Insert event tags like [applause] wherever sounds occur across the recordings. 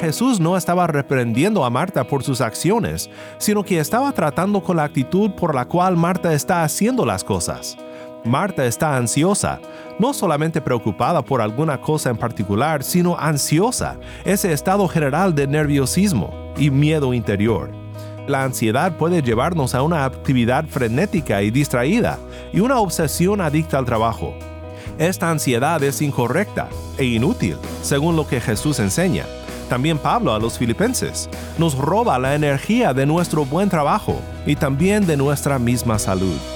Jesús no estaba reprendiendo a Marta por sus acciones, sino que estaba tratando con la actitud por la cual Marta está haciendo las cosas. Marta está ansiosa, no solamente preocupada por alguna cosa en particular, sino ansiosa, ese estado general de nerviosismo y miedo interior. La ansiedad puede llevarnos a una actividad frenética y distraída y una obsesión adicta al trabajo. Esta ansiedad es incorrecta e inútil, según lo que Jesús enseña. También Pablo a los filipenses nos roba la energía de nuestro buen trabajo y también de nuestra misma salud.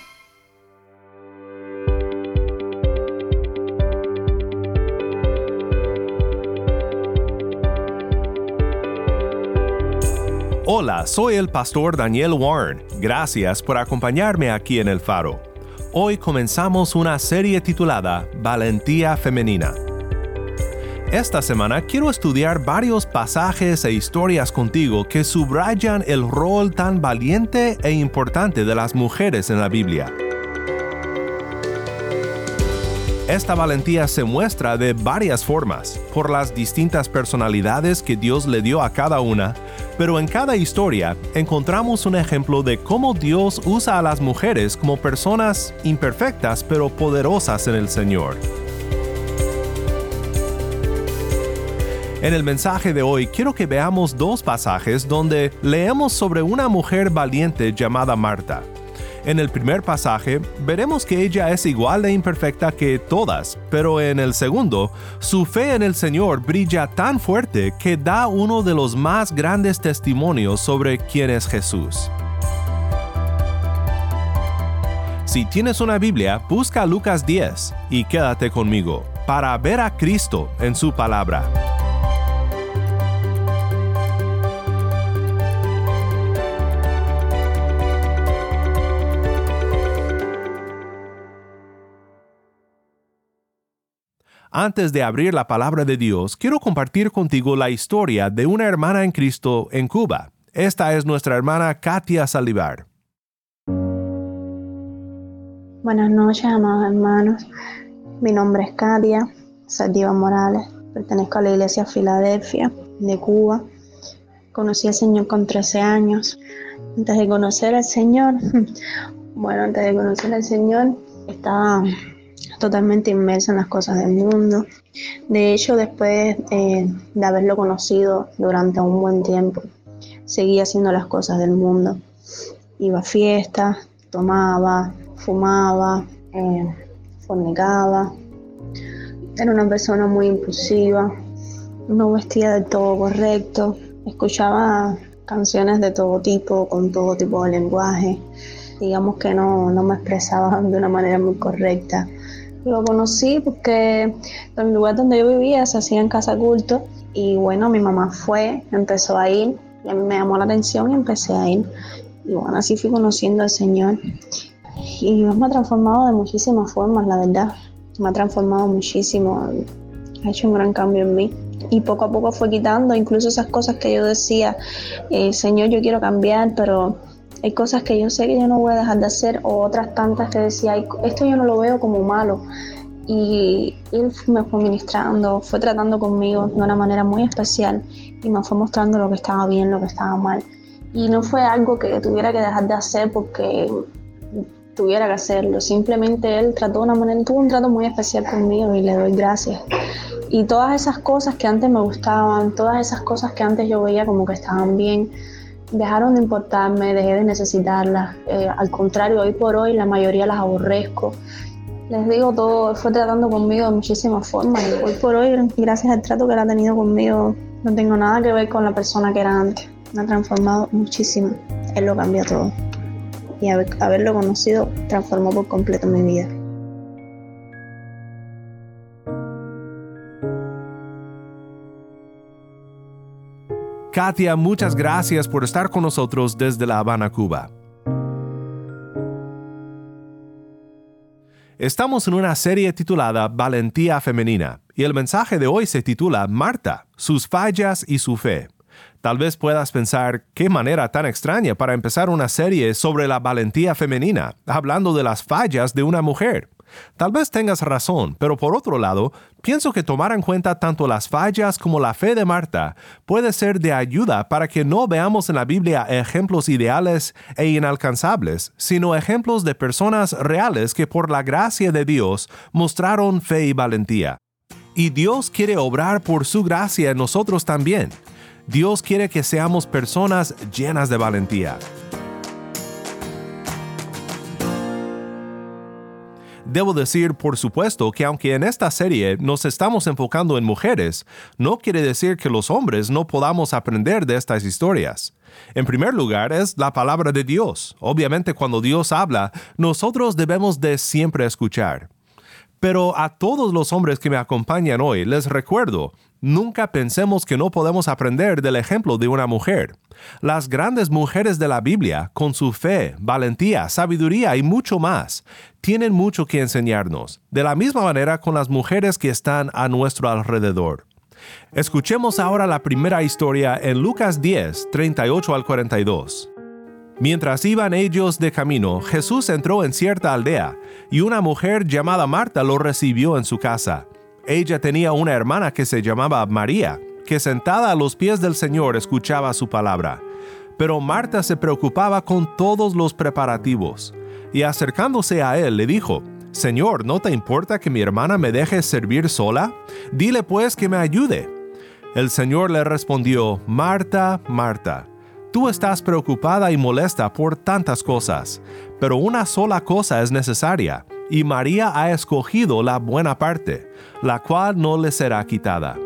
Hola, soy el pastor Daniel Warren. Gracias por acompañarme aquí en El Faro. Hoy comenzamos una serie titulada Valentía Femenina. Esta semana quiero estudiar varios pasajes e historias contigo que subrayan el rol tan valiente e importante de las mujeres en la Biblia. Esta valentía se muestra de varias formas, por las distintas personalidades que Dios le dio a cada una, pero en cada historia encontramos un ejemplo de cómo Dios usa a las mujeres como personas imperfectas pero poderosas en el Señor. En el mensaje de hoy quiero que veamos dos pasajes donde leemos sobre una mujer valiente llamada Marta. En el primer pasaje veremos que ella es igual de imperfecta que todas, pero en el segundo, su fe en el Señor brilla tan fuerte que da uno de los más grandes testimonios sobre quién es Jesús. Si tienes una Biblia, busca Lucas 10 y quédate conmigo para ver a Cristo en su palabra. Antes de abrir la palabra de Dios, quiero compartir contigo la historia de una hermana en Cristo en Cuba. Esta es nuestra hermana Katia Salivar. Buenas noches, amados hermanos. Mi nombre es Katia Saldiva Morales. Pertenezco a la iglesia Filadelfia de Cuba. Conocí al Señor con 13 años. Antes de conocer al Señor, [laughs] bueno, antes de conocer al Señor, estaba totalmente inmersa en las cosas del mundo. De hecho, después eh, de haberlo conocido durante un buen tiempo, seguía haciendo las cosas del mundo. Iba a fiestas, tomaba, fumaba, eh, fornicaba. Era una persona muy impulsiva, no vestía de todo correcto, escuchaba canciones de todo tipo, con todo tipo de lenguaje. Digamos que no, no me expresaba [laughs] de una manera muy correcta lo conocí porque en el lugar donde yo vivía se hacía en casa culto y bueno, mi mamá fue, empezó a ir y me llamó la atención y empecé a ir. Y bueno, así fui conociendo al Señor. Y Dios me ha transformado de muchísimas formas, la verdad. Me ha transformado muchísimo, ha hecho un gran cambio en mí. Y poco a poco fue quitando incluso esas cosas que yo decía, eh, Señor, yo quiero cambiar, pero hay cosas que yo sé que yo no voy a dejar de hacer o otras tantas que decía, esto yo no lo veo como malo. Y él me fue ministrando, fue tratando conmigo de una manera muy especial y me fue mostrando lo que estaba bien, lo que estaba mal. Y no fue algo que tuviera que dejar de hacer porque tuviera que hacerlo. Simplemente él trató una manera, tuvo un trato muy especial conmigo y le doy gracias. Y todas esas cosas que antes me gustaban, todas esas cosas que antes yo veía como que estaban bien, dejaron de importarme, dejé de necesitarlas. Eh, al contrario, hoy por hoy la mayoría las aborrezco. Les digo, todo fue tratando conmigo de muchísimas formas hoy por hoy, gracias al trato que él ha tenido conmigo, no tengo nada que ver con la persona que era antes. Me ha transformado muchísimo. Él lo cambió todo. Y haberlo conocido transformó por completo mi vida. Katia, muchas gracias por estar con nosotros desde La Habana, Cuba. Estamos en una serie titulada Valentía Femenina y el mensaje de hoy se titula Marta, sus fallas y su fe. Tal vez puedas pensar qué manera tan extraña para empezar una serie sobre la valentía femenina, hablando de las fallas de una mujer. Tal vez tengas razón, pero por otro lado, pienso que tomar en cuenta tanto las fallas como la fe de Marta puede ser de ayuda para que no veamos en la Biblia ejemplos ideales e inalcanzables, sino ejemplos de personas reales que por la gracia de Dios mostraron fe y valentía. Y Dios quiere obrar por su gracia en nosotros también. Dios quiere que seamos personas llenas de valentía. Debo decir, por supuesto, que aunque en esta serie nos estamos enfocando en mujeres, no quiere decir que los hombres no podamos aprender de estas historias. En primer lugar, es la palabra de Dios. Obviamente cuando Dios habla, nosotros debemos de siempre escuchar. Pero a todos los hombres que me acompañan hoy les recuerdo, nunca pensemos que no podemos aprender del ejemplo de una mujer. Las grandes mujeres de la Biblia, con su fe, valentía, sabiduría y mucho más, tienen mucho que enseñarnos, de la misma manera con las mujeres que están a nuestro alrededor. Escuchemos ahora la primera historia en Lucas 10, 38 al 42. Mientras iban ellos de camino, Jesús entró en cierta aldea, y una mujer llamada Marta lo recibió en su casa. Ella tenía una hermana que se llamaba María, que sentada a los pies del Señor escuchaba su palabra. Pero Marta se preocupaba con todos los preparativos, y acercándose a él le dijo, Señor, ¿no te importa que mi hermana me deje servir sola? Dile pues que me ayude. El Señor le respondió, Marta, Marta, Tú estás preocupada y molesta por tantas cosas, pero una sola cosa es necesaria, y María ha escogido la buena parte, la cual no le será quitada.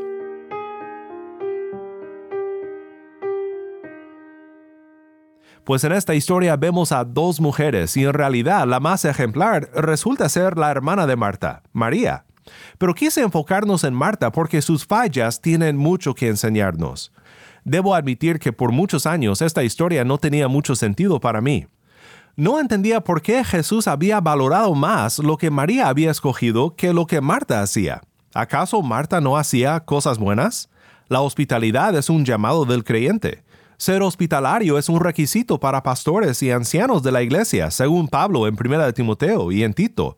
Pues en esta historia vemos a dos mujeres y en realidad la más ejemplar resulta ser la hermana de Marta, María. Pero quise enfocarnos en Marta porque sus fallas tienen mucho que enseñarnos. Debo admitir que por muchos años esta historia no tenía mucho sentido para mí. No entendía por qué Jesús había valorado más lo que María había escogido que lo que Marta hacía. ¿Acaso Marta no hacía cosas buenas? La hospitalidad es un llamado del creyente. Ser hospitalario es un requisito para pastores y ancianos de la iglesia, según Pablo en 1 Timoteo y en Tito.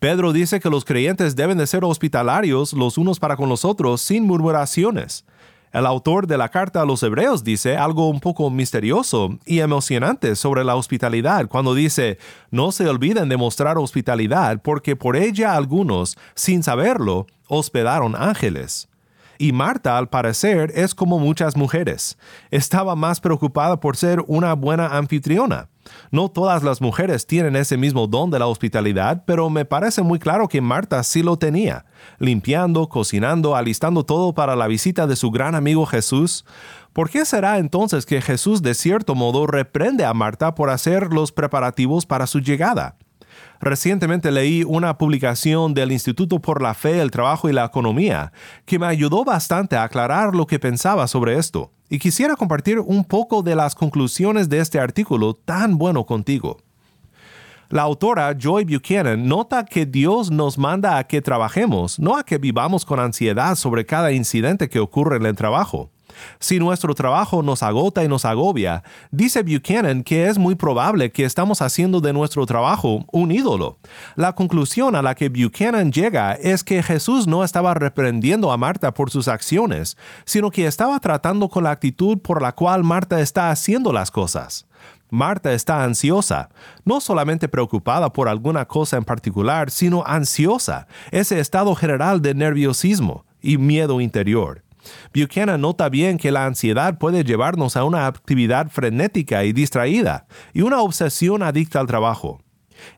Pedro dice que los creyentes deben de ser hospitalarios los unos para con los otros sin murmuraciones. El autor de la carta a los hebreos dice algo un poco misterioso y emocionante sobre la hospitalidad cuando dice, no se olviden de mostrar hospitalidad porque por ella algunos, sin saberlo, hospedaron ángeles. Y Marta, al parecer, es como muchas mujeres. Estaba más preocupada por ser una buena anfitriona. No todas las mujeres tienen ese mismo don de la hospitalidad, pero me parece muy claro que Marta sí lo tenía, limpiando, cocinando, alistando todo para la visita de su gran amigo Jesús. ¿Por qué será entonces que Jesús de cierto modo reprende a Marta por hacer los preparativos para su llegada? Recientemente leí una publicación del Instituto por la Fe, el Trabajo y la Economía que me ayudó bastante a aclarar lo que pensaba sobre esto, y quisiera compartir un poco de las conclusiones de este artículo tan bueno contigo. La autora Joy Buchanan nota que Dios nos manda a que trabajemos, no a que vivamos con ansiedad sobre cada incidente que ocurre en el trabajo. Si nuestro trabajo nos agota y nos agobia, dice Buchanan que es muy probable que estamos haciendo de nuestro trabajo un ídolo. La conclusión a la que Buchanan llega es que Jesús no estaba reprendiendo a Marta por sus acciones, sino que estaba tratando con la actitud por la cual Marta está haciendo las cosas. Marta está ansiosa, no solamente preocupada por alguna cosa en particular, sino ansiosa, ese estado general de nerviosismo y miedo interior. Buchanan nota bien que la ansiedad puede llevarnos a una actividad frenética y distraída y una obsesión adicta al trabajo.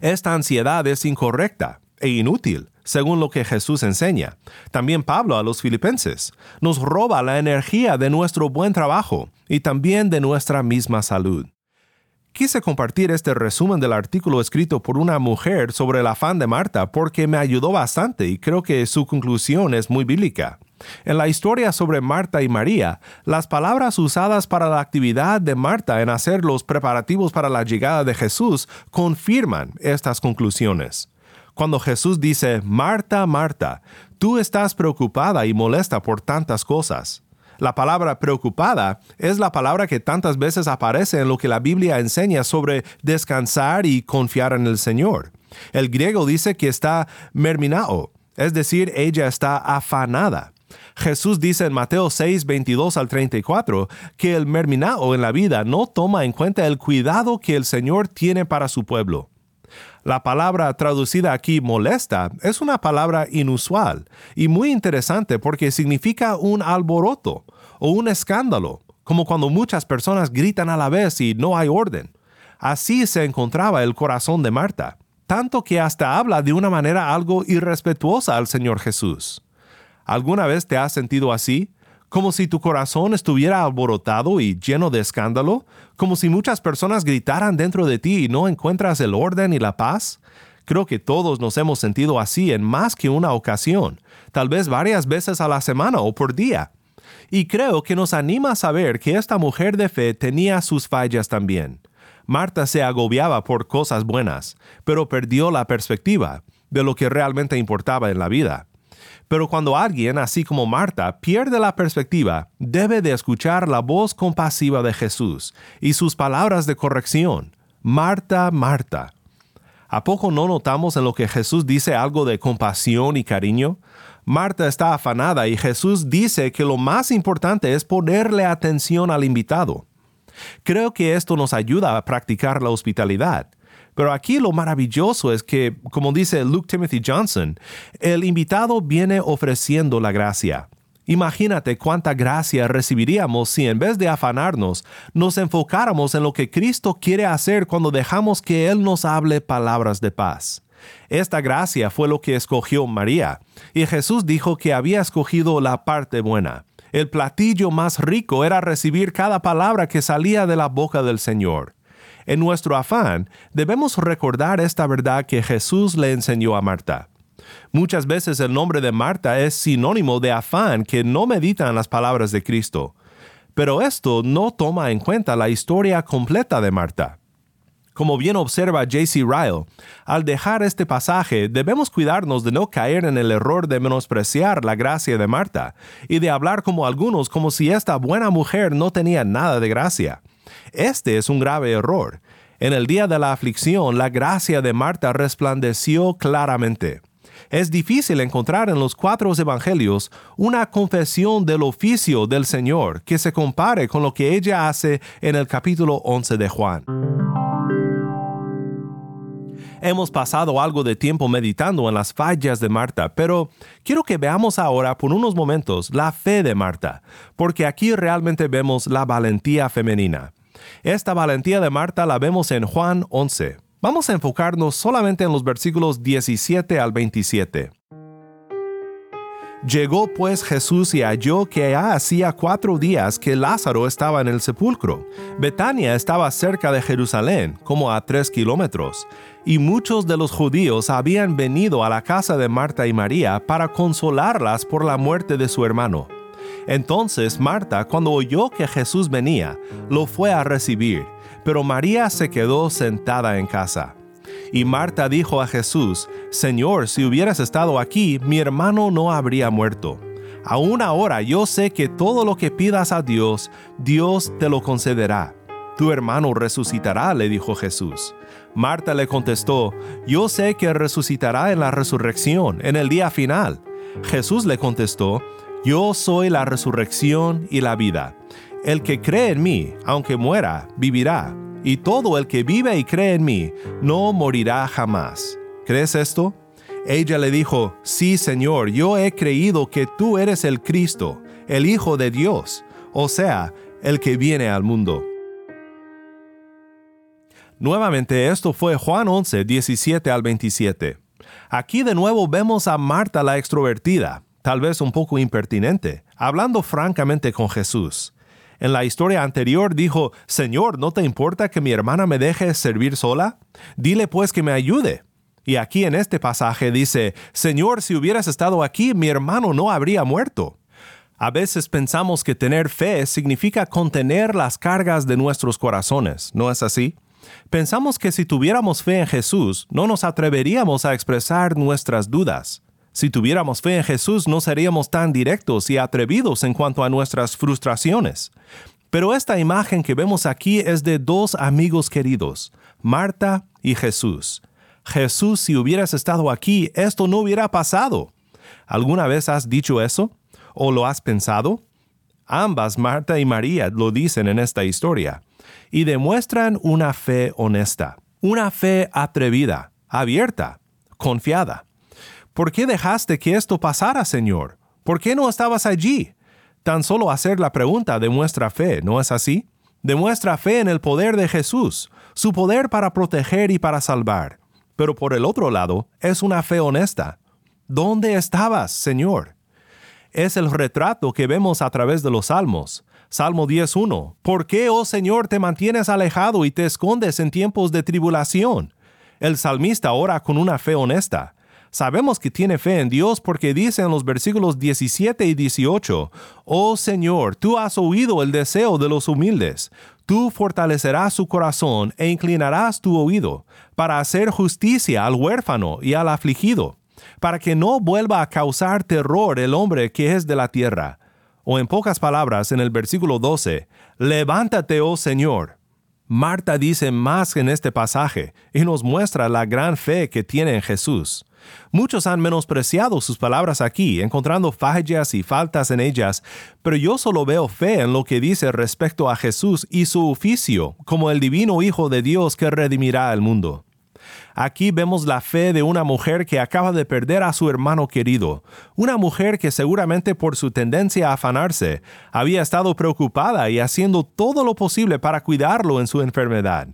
Esta ansiedad es incorrecta. e inútil, según lo que Jesús enseña. También Pablo a los filipenses. Nos roba la energía de nuestro buen trabajo y también de nuestra misma salud. Quise compartir este resumen del artículo escrito por una mujer sobre el afán de Marta porque me ayudó bastante y creo que su conclusión es muy bíblica. En la historia sobre Marta y María, las palabras usadas para la actividad de Marta en hacer los preparativos para la llegada de Jesús confirman estas conclusiones. Cuando Jesús dice, Marta, Marta, tú estás preocupada y molesta por tantas cosas. La palabra preocupada es la palabra que tantas veces aparece en lo que la Biblia enseña sobre descansar y confiar en el Señor. El griego dice que está merminao, es decir, ella está afanada. Jesús dice en Mateo 6, 22 al 34 que el merminao en la vida no toma en cuenta el cuidado que el Señor tiene para su pueblo. La palabra traducida aquí molesta es una palabra inusual y muy interesante porque significa un alboroto o un escándalo, como cuando muchas personas gritan a la vez y no hay orden. Así se encontraba el corazón de Marta, tanto que hasta habla de una manera algo irrespetuosa al Señor Jesús. ¿Alguna vez te has sentido así? como si tu corazón estuviera alborotado y lleno de escándalo, como si muchas personas gritaran dentro de ti y no encuentras el orden y la paz? Creo que todos nos hemos sentido así en más que una ocasión, tal vez varias veces a la semana o por día. Y creo que nos anima a saber que esta mujer de fe tenía sus fallas también. Marta se agobiaba por cosas buenas, pero perdió la perspectiva de lo que realmente importaba en la vida. Pero cuando alguien, así como Marta, pierde la perspectiva, debe de escuchar la voz compasiva de Jesús y sus palabras de corrección. Marta, Marta. ¿A poco no notamos en lo que Jesús dice algo de compasión y cariño? Marta está afanada y Jesús dice que lo más importante es ponerle atención al invitado. Creo que esto nos ayuda a practicar la hospitalidad. Pero aquí lo maravilloso es que, como dice Luke Timothy Johnson, el invitado viene ofreciendo la gracia. Imagínate cuánta gracia recibiríamos si en vez de afanarnos, nos enfocáramos en lo que Cristo quiere hacer cuando dejamos que Él nos hable palabras de paz. Esta gracia fue lo que escogió María, y Jesús dijo que había escogido la parte buena. El platillo más rico era recibir cada palabra que salía de la boca del Señor. En nuestro afán, debemos recordar esta verdad que Jesús le enseñó a Marta. Muchas veces el nombre de Marta es sinónimo de afán que no meditan las palabras de Cristo. Pero esto no toma en cuenta la historia completa de Marta. Como bien observa J.C. Ryle, al dejar este pasaje debemos cuidarnos de no caer en el error de menospreciar la gracia de Marta y de hablar como algunos como si esta buena mujer no tenía nada de gracia. Este es un grave error. En el día de la aflicción, la gracia de Marta resplandeció claramente. Es difícil encontrar en los cuatro evangelios una confesión del oficio del Señor que se compare con lo que ella hace en el capítulo 11 de Juan. Hemos pasado algo de tiempo meditando en las fallas de Marta, pero quiero que veamos ahora por unos momentos la fe de Marta, porque aquí realmente vemos la valentía femenina. Esta valentía de Marta la vemos en Juan 11. Vamos a enfocarnos solamente en los versículos 17 al 27. Llegó pues Jesús y halló que ya hacía cuatro días que Lázaro estaba en el sepulcro. Betania estaba cerca de Jerusalén, como a tres kilómetros, y muchos de los judíos habían venido a la casa de Marta y María para consolarlas por la muerte de su hermano. Entonces Marta, cuando oyó que Jesús venía, lo fue a recibir, pero María se quedó sentada en casa. Y Marta dijo a Jesús, Señor, si hubieras estado aquí, mi hermano no habría muerto. Aún ahora yo sé que todo lo que pidas a Dios, Dios te lo concederá. Tu hermano resucitará, le dijo Jesús. Marta le contestó, Yo sé que resucitará en la resurrección, en el día final. Jesús le contestó, yo soy la resurrección y la vida. El que cree en mí, aunque muera, vivirá. Y todo el que vive y cree en mí, no morirá jamás. ¿Crees esto? Ella le dijo, Sí, Señor, yo he creído que tú eres el Cristo, el Hijo de Dios, o sea, el que viene al mundo. Nuevamente esto fue Juan 11, 17 al 27. Aquí de nuevo vemos a Marta la extrovertida, tal vez un poco impertinente, hablando francamente con Jesús. En la historia anterior dijo, Señor, ¿no te importa que mi hermana me deje servir sola? Dile pues que me ayude. Y aquí en este pasaje dice, Señor, si hubieras estado aquí, mi hermano no habría muerto. A veces pensamos que tener fe significa contener las cargas de nuestros corazones, ¿no es así? Pensamos que si tuviéramos fe en Jesús, no nos atreveríamos a expresar nuestras dudas. Si tuviéramos fe en Jesús, no seríamos tan directos y atrevidos en cuanto a nuestras frustraciones. Pero esta imagen que vemos aquí es de dos amigos queridos, Marta y Jesús. Jesús, si hubieras estado aquí, esto no hubiera pasado. ¿Alguna vez has dicho eso? ¿O lo has pensado? Ambas, Marta y María, lo dicen en esta historia, y demuestran una fe honesta, una fe atrevida, abierta, confiada. ¿Por qué dejaste que esto pasara, Señor? ¿Por qué no estabas allí? Tan solo hacer la pregunta demuestra fe, ¿no es así? Demuestra fe en el poder de Jesús, su poder para proteger y para salvar. Pero por el otro lado, es una fe honesta. ¿Dónde estabas, Señor? Es el retrato que vemos a través de los salmos. Salmo 10.1. ¿Por qué, oh Señor, te mantienes alejado y te escondes en tiempos de tribulación? El salmista ora con una fe honesta. Sabemos que tiene fe en Dios porque dice en los versículos 17 y 18, Oh Señor, tú has oído el deseo de los humildes, tú fortalecerás su corazón e inclinarás tu oído, para hacer justicia al huérfano y al afligido, para que no vuelva a causar terror el hombre que es de la tierra. O en pocas palabras, en el versículo 12, Levántate, oh Señor. Marta dice más en este pasaje y nos muestra la gran fe que tiene en Jesús. Muchos han menospreciado sus palabras aquí, encontrando fallas y faltas en ellas, pero yo solo veo fe en lo que dice respecto a Jesús y su oficio como el divino Hijo de Dios que redimirá al mundo. Aquí vemos la fe de una mujer que acaba de perder a su hermano querido, una mujer que seguramente por su tendencia a afanarse había estado preocupada y haciendo todo lo posible para cuidarlo en su enfermedad.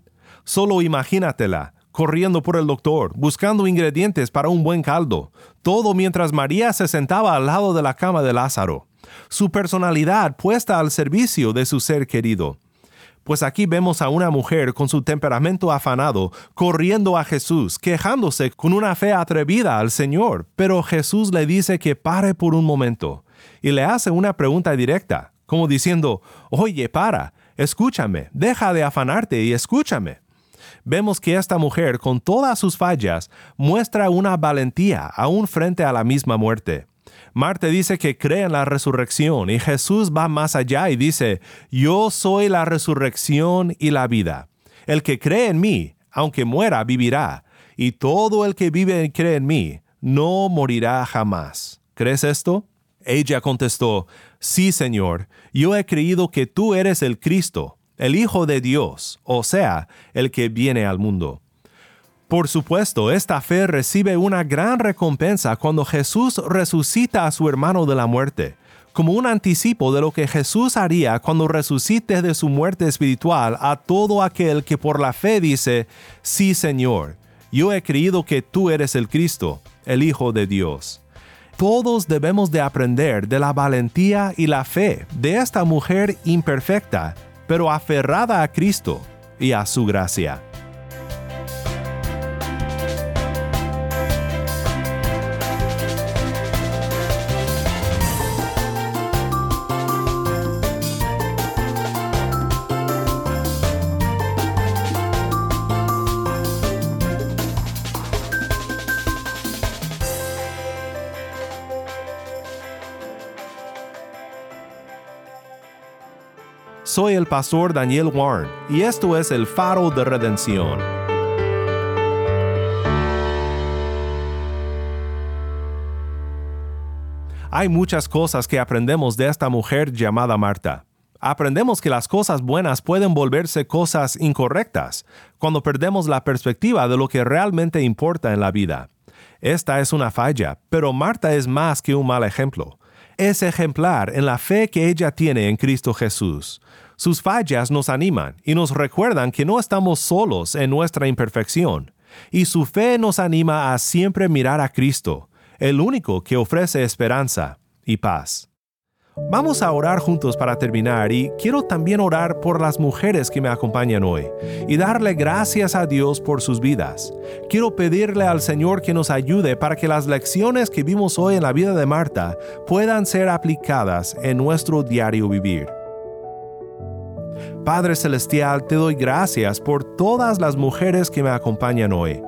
Solo imagínatela, corriendo por el doctor, buscando ingredientes para un buen caldo, todo mientras María se sentaba al lado de la cama de Lázaro, su personalidad puesta al servicio de su ser querido. Pues aquí vemos a una mujer con su temperamento afanado, corriendo a Jesús, quejándose con una fe atrevida al Señor, pero Jesús le dice que pare por un momento y le hace una pregunta directa, como diciendo, oye, para, escúchame, deja de afanarte y escúchame vemos que esta mujer, con todas sus fallas, muestra una valentía aún frente a la misma muerte. Marte dice que cree en la resurrección y Jesús va más allá y dice, yo soy la resurrección y la vida. El que cree en mí, aunque muera, vivirá, y todo el que vive y cree en mí, no morirá jamás. ¿Crees esto? Ella contestó, Sí, Señor, yo he creído que tú eres el Cristo, el Hijo de Dios, o sea, el que viene al mundo. Por supuesto, esta fe recibe una gran recompensa cuando Jesús resucita a su hermano de la muerte, como un anticipo de lo que Jesús haría cuando resucite de su muerte espiritual a todo aquel que por la fe dice, sí Señor, yo he creído que tú eres el Cristo, el Hijo de Dios. Todos debemos de aprender de la valentía y la fe de esta mujer imperfecta pero aferrada a Cristo y a su gracia. Soy el pastor Daniel Warren y esto es el faro de redención. Hay muchas cosas que aprendemos de esta mujer llamada Marta. Aprendemos que las cosas buenas pueden volverse cosas incorrectas cuando perdemos la perspectiva de lo que realmente importa en la vida. Esta es una falla, pero Marta es más que un mal ejemplo. Es ejemplar en la fe que ella tiene en Cristo Jesús. Sus fallas nos animan y nos recuerdan que no estamos solos en nuestra imperfección. y su fe nos anima a siempre mirar a Cristo, el único que ofrece esperanza y paz. Vamos a orar juntos para terminar y quiero también orar por las mujeres que me acompañan hoy y darle gracias a Dios por sus vidas. Quiero pedirle al Señor que nos ayude para que las lecciones que vimos hoy en la vida de Marta puedan ser aplicadas en nuestro diario vivir. Padre Celestial, te doy gracias por todas las mujeres que me acompañan hoy.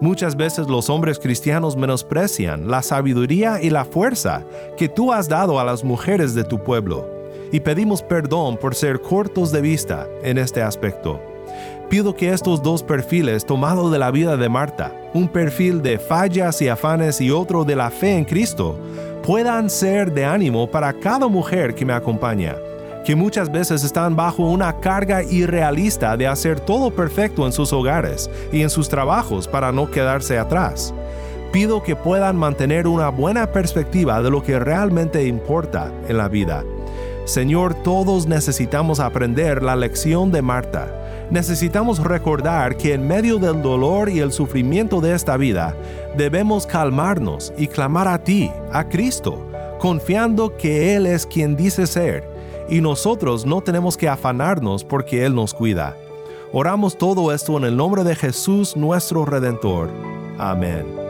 Muchas veces los hombres cristianos menosprecian la sabiduría y la fuerza que tú has dado a las mujeres de tu pueblo, y pedimos perdón por ser cortos de vista en este aspecto. Pido que estos dos perfiles tomados de la vida de Marta, un perfil de fallas y afanes y otro de la fe en Cristo, puedan ser de ánimo para cada mujer que me acompaña que muchas veces están bajo una carga irrealista de hacer todo perfecto en sus hogares y en sus trabajos para no quedarse atrás. Pido que puedan mantener una buena perspectiva de lo que realmente importa en la vida. Señor, todos necesitamos aprender la lección de Marta. Necesitamos recordar que en medio del dolor y el sufrimiento de esta vida, debemos calmarnos y clamar a ti, a Cristo, confiando que Él es quien dice ser y nosotros no tenemos que afanarnos porque Él nos cuida. Oramos todo esto en el nombre de Jesús nuestro Redentor. Amén.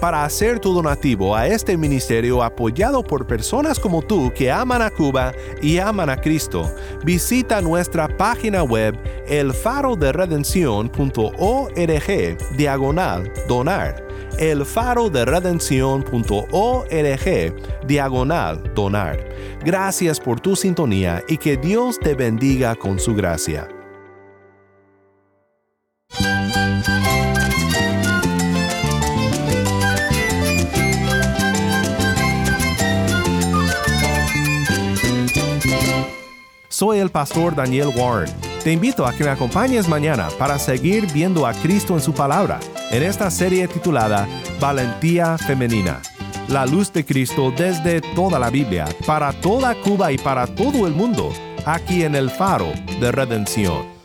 Para hacer tu donativo a este ministerio apoyado por personas como tú que aman a Cuba y aman a Cristo, visita nuestra página web elfaroderedención.org diagonal donar. elfaroderedención.org diagonal donar. Gracias por tu sintonía y que Dios te bendiga con su gracia. El pastor Daniel Warren. Te invito a que me acompañes mañana para seguir viendo a Cristo en su palabra, en esta serie titulada Valentía Femenina. La luz de Cristo desde toda la Biblia, para toda Cuba y para todo el mundo, aquí en el faro de redención.